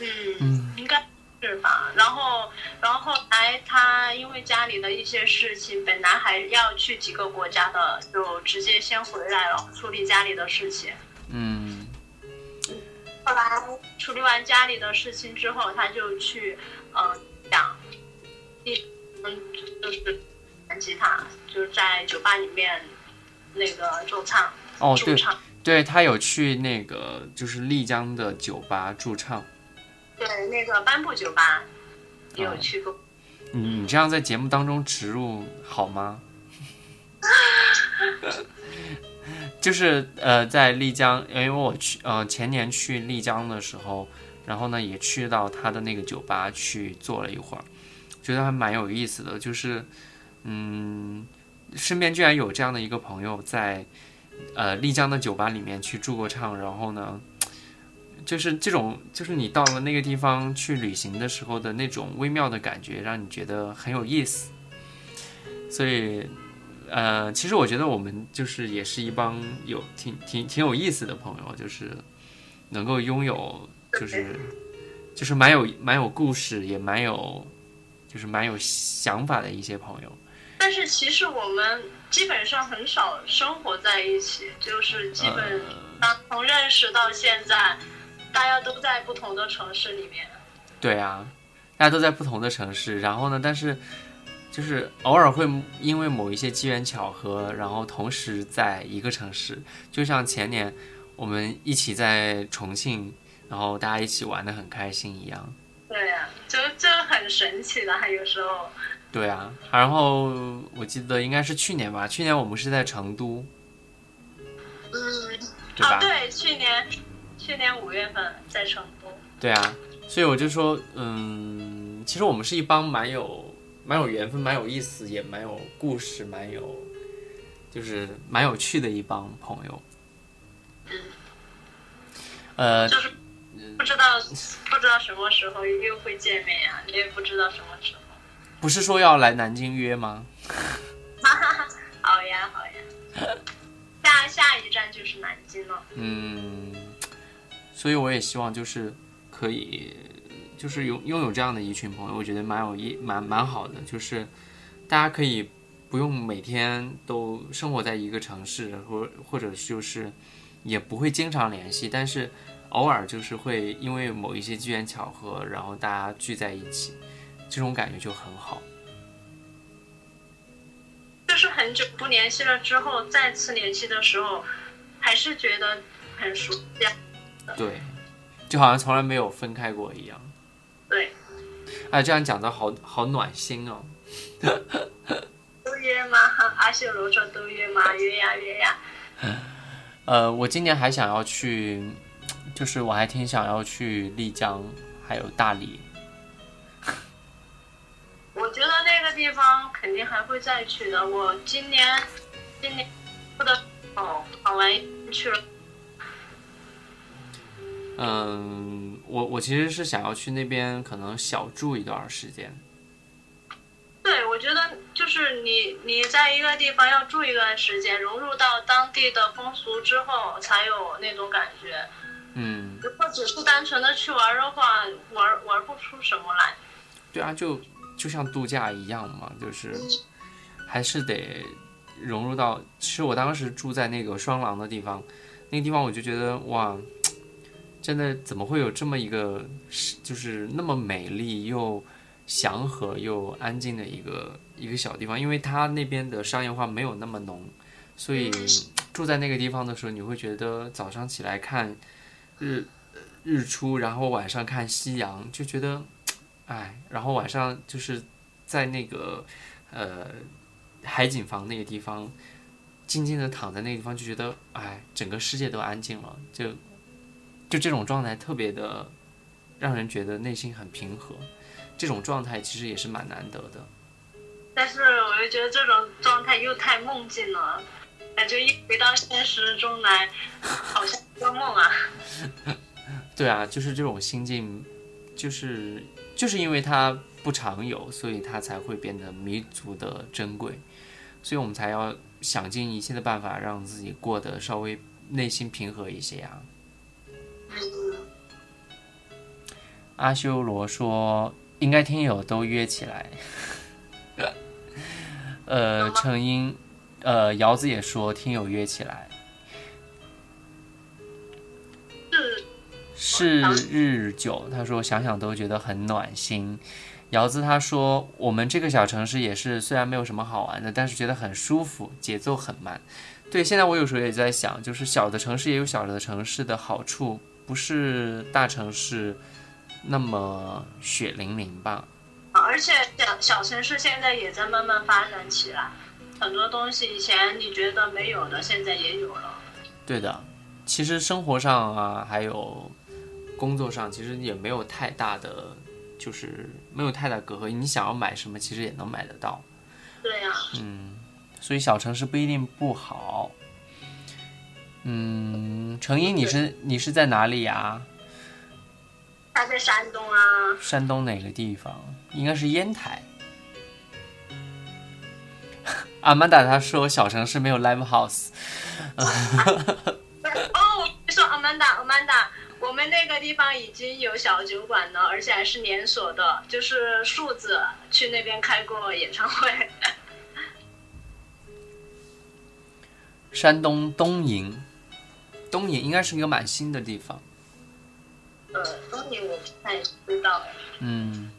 嗯，嗯应该是吧。然后，然后后来他因为家里的一些事情，本来还要去几个国家的，就直接先回来了，处理家里的事情。嗯，后来处理完家里的事情之后，他就去，嗯、讲，一，嗯，就是弹吉他，就是在酒吧里面那个驻唱。哦，对，驻唱。对他有去那个就是丽江的酒吧驻唱。对，那个颁布酒吧也有去过。你你这样在节目当中植入好吗？就是呃，在丽江，因为我去呃前年去丽江的时候，然后呢也去到他的那个酒吧去坐了一会儿，觉得还蛮有意思的。就是嗯，身边居然有这样的一个朋友在呃丽江的酒吧里面去驻过唱，然后呢，就是这种就是你到了那个地方去旅行的时候的那种微妙的感觉，让你觉得很有意思，所以。呃，其实我觉得我们就是也是一帮有挺挺挺有意思的朋友，就是能够拥有就是就是蛮有蛮有故事，也蛮有就是蛮有想法的一些朋友。但是其实我们基本上很少生活在一起，就是基本从认识到现在，大家都在不同的城市里面。对啊，大家都在不同的城市，然后呢，但是。就是偶尔会因为某一些机缘巧合，然后同时在一个城市，就像前年我们一起在重庆，然后大家一起玩的很开心一样。对呀，就就很神奇的，还有时候。对啊，然后我记得应该是去年吧，去年我们是在成都。嗯。对吧？对，去年去年五月份在成都。对啊，所以我就说，嗯，其实我们是一帮蛮有。蛮有缘分，蛮有意思，也蛮有故事，蛮有，就是蛮有趣的一帮朋友。嗯。呃。就是不知道不知道什么时候又会见面呀？你也不知道什么时候。不是说要来南京约吗？哈哈哈！好呀好呀。下下一站就是南京了。嗯。所以我也希望就是可以。就是拥拥有这样的一群朋友，我觉得蛮有意蛮蛮好的。就是大家可以不用每天都生活在一个城市，或或者就是也不会经常联系，但是偶尔就是会因为某一些机缘巧合，然后大家聚在一起，这种感觉就很好。就是很久不联系了之后，再次联系的时候，还是觉得很熟悉。对，就好像从来没有分开过一样。对，哎，这样讲的好好暖心哦。都约吗？阿修罗说都约吗？约呀约呀。呃，我今年还想要去，就是我还挺想要去丽江，还有大理。我觉得那个地方肯定还会再去的。我今年今年不得哦，跑完去了。嗯。我我其实是想要去那边，可能小住一段时间。对，我觉得就是你你在一个地方要住一段时间，融入到当地的风俗之后，才有那种感觉。嗯。如果只是单纯的去玩的话，玩玩不出什么来。对啊，就就像度假一样嘛，就是还是得融入到。其实我当时住在那个双廊的地方，那个地方我就觉得哇。真的怎么会有这么一个，就是那么美丽又祥和又安静的一个一个小地方？因为它那边的商业化没有那么浓，所以住在那个地方的时候，你会觉得早上起来看日日出，然后晚上看夕阳，就觉得，哎，然后晚上就是在那个呃海景房那个地方，静静的躺在那个地方，就觉得，哎，整个世界都安静了，就。就这种状态特别的，让人觉得内心很平和，这种状态其实也是蛮难得的。但是我又觉得这种状态又太梦境了，感觉一回到现实中来，好像做梦啊。对啊，就是这种心境，就是就是因为它不常有，所以它才会变得弥足的珍贵，所以我们才要想尽一切的办法让自己过得稍微内心平和一些呀。阿修罗说：“应该听友都约起来。”呃，成英，呃，瑶子也说听友约起来。是是日久，他说想想都觉得很暖心。姚子他说我们这个小城市也是，虽然没有什么好玩的，但是觉得很舒服，节奏很慢。对，现在我有时候也在想，就是小的城市也有小的城市的好处，不是大城市那么血淋淋吧？而且小小城市现在也在慢慢发展起来，很多东西以前你觉得没有的，现在也有了。对的，其实生活上啊，还有工作上，其实也没有太大的，就是没有太大隔阂。你想要买什么，其实也能买得到。对呀、嗯，所以小城市不一定不好。嗯，程英，你是你是在哪里呀？他在山东啊，山东哪个地方？应该是烟台。阿曼达他说小城市没有 live house，哦，你说，Amanda，Amanda，我们那个地方已经有小酒馆了，而且还是连锁的，就是树子去那边开过演唱会。山东东营，东营应该是一个蛮新的地方。呃，东营我不太知道哎。嗯，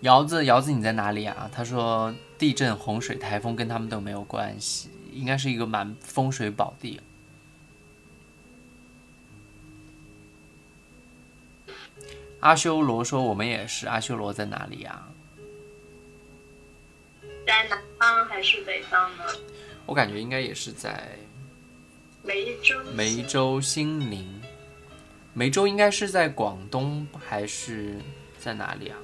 瑶子，瑶子你在哪里啊？他说地震、洪水、台风跟他们都没有关系，应该是一个蛮风水宝地。阿修罗说我们也是，阿修罗在哪里呀、在南方还是北方呢？我感觉应该也是在梅州。梅州新宁。梅州应该是在广东还是在哪里啊？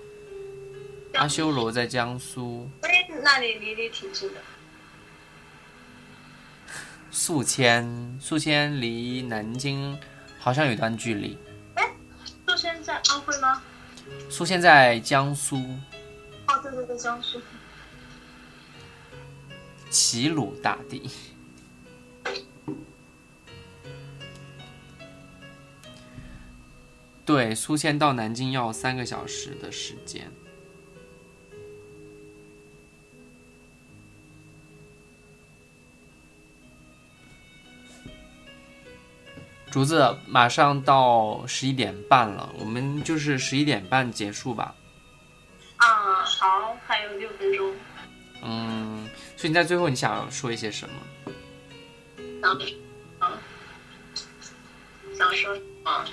阿修罗在江苏。哎，那里离你挺近的。宿迁，宿迁离南京好像有一段距离。就现在安徽吗？苏仙在江苏哦，对对对，江苏。齐鲁大地。对，苏仙到南京要三个小时的时间。竹子，马上到十一点半了，我们就是十一点半结束吧。啊，好，还有六分钟。嗯，所以你在最后你想说一些什么？想，说什么？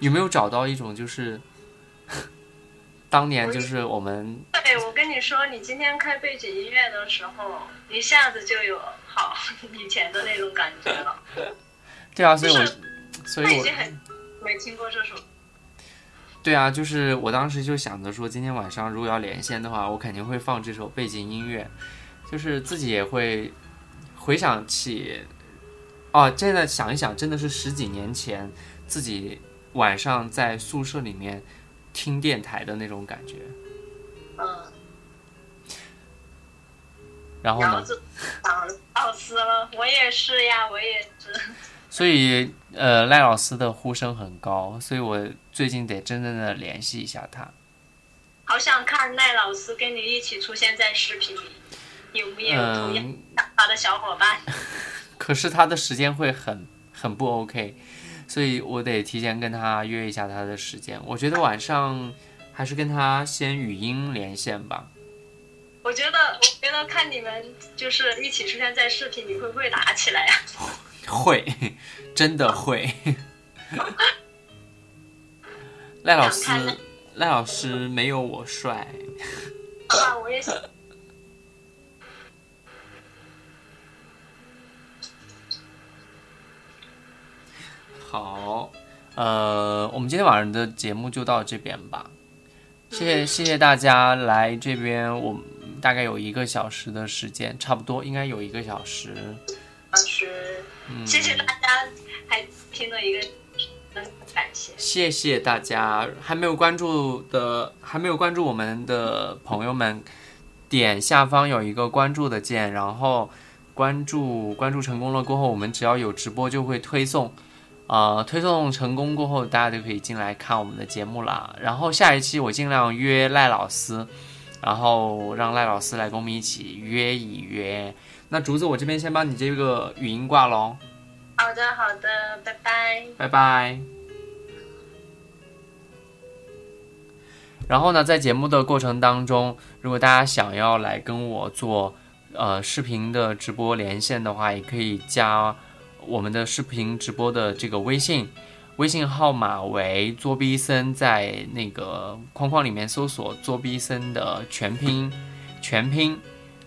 有没有找到一种就是 当年就是我们 对，我跟你说，你今天开背景音乐的时候，一下子就有好 以前的那种感觉了。对啊，所以我就是所以我经很没听过这首。对啊，就是我当时就想着说，今天晚上如果要连线的话，我肯定会放这首背景音乐，就是自己也会回想起，哦，现在想一想，真的是十几年前自己晚上在宿舍里面听电台的那种感觉。嗯，然后呢，然后就想老师了，我也是呀，我也是。所以呃，赖老师的呼声很高，所以我最近得真正的联系一下他。好想看赖老师跟你一起出现在视频里，有没有同样嗯，想法的小伙伴？可是他的时间会很很不 OK，所以我得提前跟他约一下他的时间。我觉得晚上还是跟他先语音连线吧。我觉得，我觉得看你们就是一起出现在视频里，会不会打起来呀、会，真的会。赖老师，赖老师没有我帅。啊，我也想。好，呃，我们今天晚上的节目就到这边吧。谢谢谢谢大家来这边，我们大概有一个小时的时间，差不多应该有一个小时。嗯，谢谢大家，还听了一个，嗯，感谢。谢谢大家，还没有关注的，还没有关注我们的朋友们，点下方有一个关注的键，然后关注关注成功了过后，我们只要有直播就会推送，呃，推送成功过后，大家就可以进来看我们的节目啦。然后下一期我尽量约赖老师，然后让赖老师来跟我们一起约一约。那竹子，我这边先帮你这个语音挂喽，好的，好的，拜拜。拜拜。然后呢，在节目的过程当中，如果大家想要来跟我做呃视频的直播连线的话，也可以加我们的视频直播的这个微信，微信号码为作逼森，在那个框框里面搜索作逼森的全拼，全拼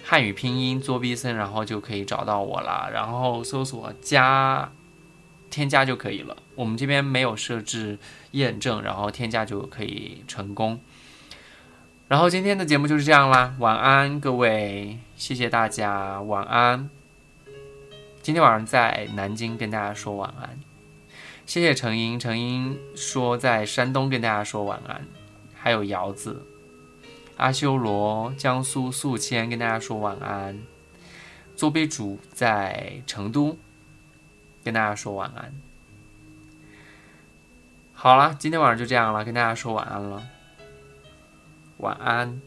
汉语拼音作逼森，然后就可以找到我了，然后搜索加。添加就可以了，我们这边没有设置验证，然后添加就可以成功。然后今天的节目就是这样啦，晚安各位，谢谢大家，晚安。今天晚上在南京跟大家说晚安，谢谢程英，程英说在山东跟大家说晚安，还有瑶子、阿修罗、江苏宿迁跟大家说晚安，做杯主在成都。跟大家说晚安。好了，今天晚上就这样了，跟大家说晚安了。晚安。